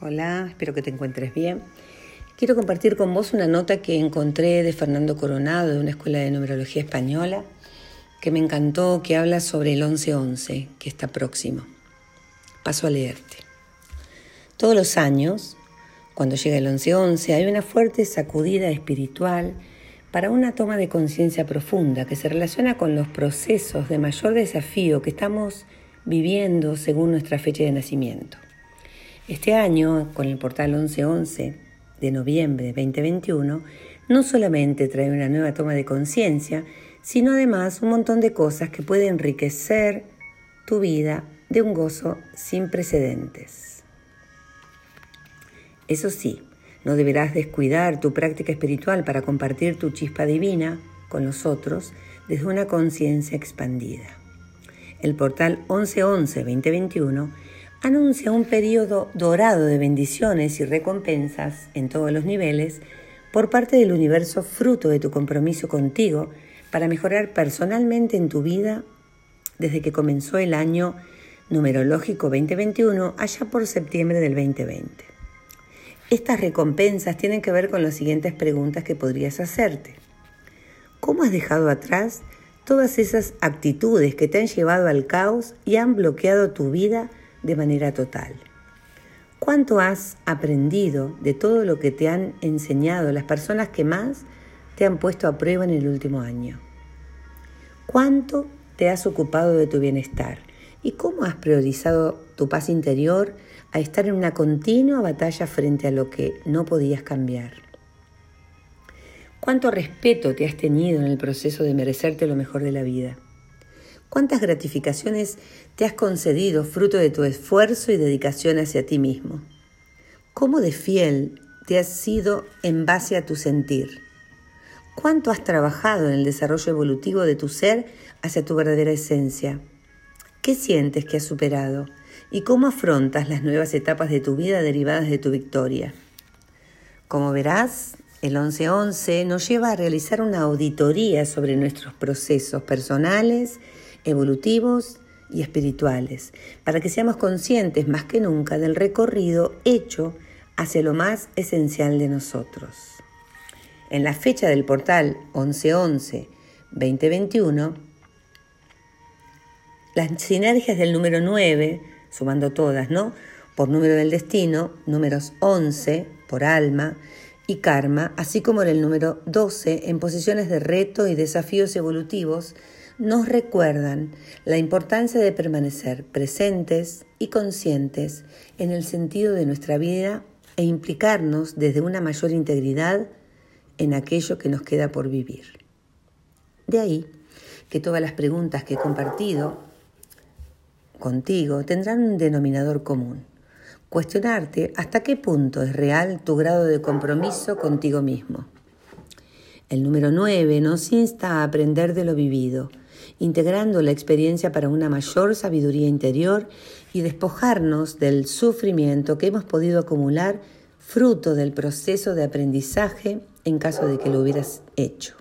Hola, espero que te encuentres bien. Quiero compartir con vos una nota que encontré de Fernando Coronado de una escuela de numerología española que me encantó, que habla sobre el 1111, que está próximo. Paso a leerte. Todos los años, cuando llega el 1111, hay una fuerte sacudida espiritual para una toma de conciencia profunda que se relaciona con los procesos de mayor desafío que estamos viviendo según nuestra fecha de nacimiento. Este año, con el portal 1111 de noviembre de 2021, no solamente trae una nueva toma de conciencia, sino además un montón de cosas que pueden enriquecer tu vida de un gozo sin precedentes. Eso sí, no deberás descuidar tu práctica espiritual para compartir tu chispa divina con los otros desde una conciencia expandida. El portal 1111-2021 anuncia un periodo dorado de bendiciones y recompensas en todos los niveles por parte del universo fruto de tu compromiso contigo para mejorar personalmente en tu vida desde que comenzó el año numerológico 2021 allá por septiembre del 2020. Estas recompensas tienen que ver con las siguientes preguntas que podrías hacerte. ¿Cómo has dejado atrás todas esas actitudes que te han llevado al caos y han bloqueado tu vida de manera total. ¿Cuánto has aprendido de todo lo que te han enseñado las personas que más te han puesto a prueba en el último año? ¿Cuánto te has ocupado de tu bienestar? ¿Y cómo has priorizado tu paz interior a estar en una continua batalla frente a lo que no podías cambiar? ¿Cuánto respeto te has tenido en el proceso de merecerte lo mejor de la vida? ¿Cuántas gratificaciones te has concedido fruto de tu esfuerzo y dedicación hacia ti mismo? ¿Cómo de fiel te has sido en base a tu sentir? ¿Cuánto has trabajado en el desarrollo evolutivo de tu ser hacia tu verdadera esencia? ¿Qué sientes que has superado? ¿Y cómo afrontas las nuevas etapas de tu vida derivadas de tu victoria? Como verás, el 1111 nos lleva a realizar una auditoría sobre nuestros procesos personales evolutivos y espirituales, para que seamos conscientes más que nunca del recorrido hecho hacia lo más esencial de nosotros. En la fecha del portal 1111-2021, las sinergias del número 9, sumando todas, ¿no? Por número del destino, números 11 por alma y karma, así como en el número 12 en posiciones de reto y desafíos evolutivos, nos recuerdan la importancia de permanecer presentes y conscientes en el sentido de nuestra vida e implicarnos desde una mayor integridad en aquello que nos queda por vivir. De ahí que todas las preguntas que he compartido contigo tendrán un denominador común. Cuestionarte hasta qué punto es real tu grado de compromiso contigo mismo. El número 9 nos insta a aprender de lo vivido, integrando la experiencia para una mayor sabiduría interior y despojarnos del sufrimiento que hemos podido acumular fruto del proceso de aprendizaje en caso de que lo hubieras hecho.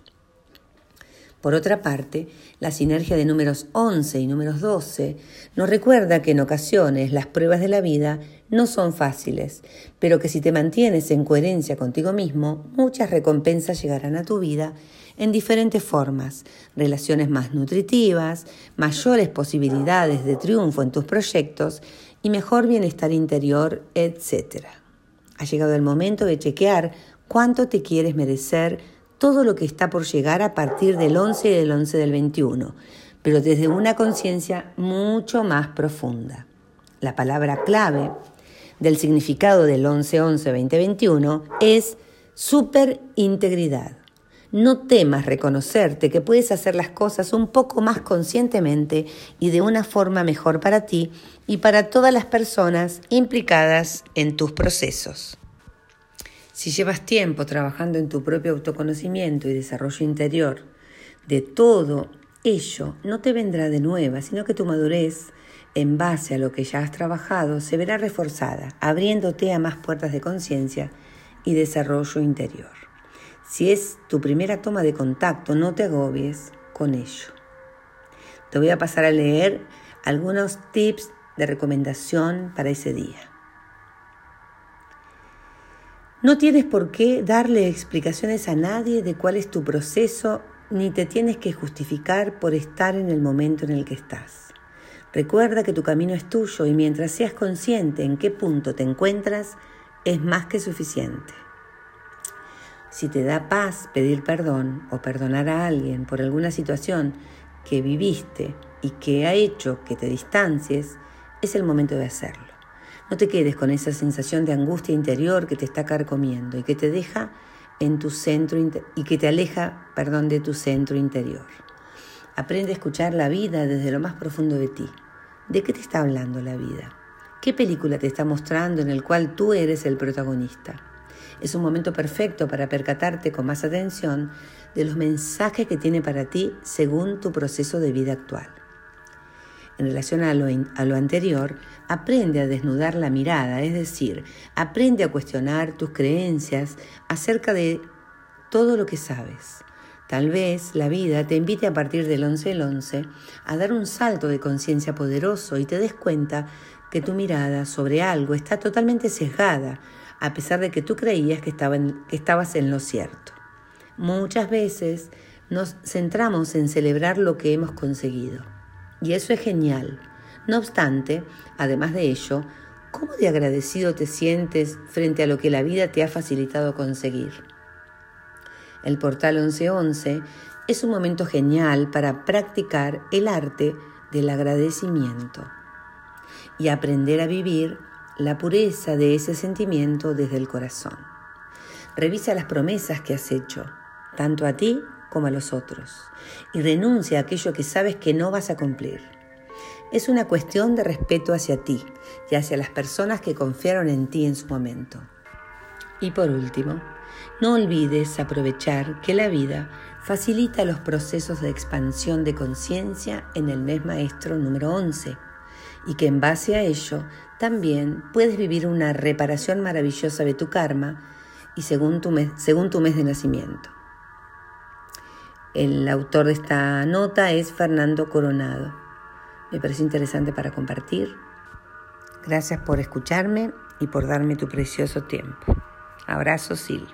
Por otra parte, la sinergia de números 11 y números 12 nos recuerda que en ocasiones las pruebas de la vida no son fáciles, pero que si te mantienes en coherencia contigo mismo, muchas recompensas llegarán a tu vida en diferentes formas, relaciones más nutritivas, mayores posibilidades de triunfo en tus proyectos y mejor bienestar interior, etc. Ha llegado el momento de chequear cuánto te quieres merecer todo lo que está por llegar a partir del 11 y del 11 del 21, pero desde una conciencia mucho más profunda. La palabra clave del significado del 11-11-2021 es superintegridad. No temas reconocerte que puedes hacer las cosas un poco más conscientemente y de una forma mejor para ti y para todas las personas implicadas en tus procesos. Si llevas tiempo trabajando en tu propio autoconocimiento y desarrollo interior, de todo ello no te vendrá de nueva, sino que tu madurez, en base a lo que ya has trabajado, se verá reforzada, abriéndote a más puertas de conciencia y desarrollo interior. Si es tu primera toma de contacto, no te agobies con ello. Te voy a pasar a leer algunos tips de recomendación para ese día. No tienes por qué darle explicaciones a nadie de cuál es tu proceso, ni te tienes que justificar por estar en el momento en el que estás. Recuerda que tu camino es tuyo y mientras seas consciente en qué punto te encuentras, es más que suficiente. Si te da paz pedir perdón o perdonar a alguien por alguna situación que viviste y que ha hecho que te distancies, es el momento de hacerlo. No te quedes con esa sensación de angustia interior que te está carcomiendo y que te deja en tu centro y que te aleja, perdón, de tu centro interior. Aprende a escuchar la vida desde lo más profundo de ti. ¿De qué te está hablando la vida? ¿Qué película te está mostrando en el cual tú eres el protagonista? Es un momento perfecto para percatarte con más atención de los mensajes que tiene para ti según tu proceso de vida actual. En relación a lo, anterior, aprende a desnudar la mirada, es decir, aprende a cuestionar tus creencias acerca de todo lo que sabes. Tal vez la vida te invite a partir del 11 del 11 a dar un salto de conciencia poderoso y te des cuenta que tu mirada sobre algo está totalmente sesgada, a pesar de que tú creías que, estabas en lo cierto. Muchas veces nos centramos en celebrar lo que hemos conseguido y eso es genial. No obstante, además de ello, ¿cómo de agradecido te sientes frente a lo que la vida te ha facilitado conseguir? El portal 1111 es un momento genial para practicar el arte del agradecimiento y aprender a vivir la pureza de ese sentimiento desde el corazón. Revisa las promesas que has hecho, tanto a ti como a los otros, y renuncia a aquello que sabes que no vas a cumplir. Es una cuestión de respeto hacia ti y hacia las personas que confiaron en ti en su momento. Y por último, no olvides aprovechar que la vida facilita los procesos de expansión de conciencia en el mes maestro número 11 y que en base a ello también puedes vivir una reparación maravillosa de tu karma y según tu mes, de nacimiento. El autor de esta nota es Fernando Coronado. Me parece interesante para compartir. Gracias por escucharme y por darme tu precioso tiempo. Abrazo, Sil.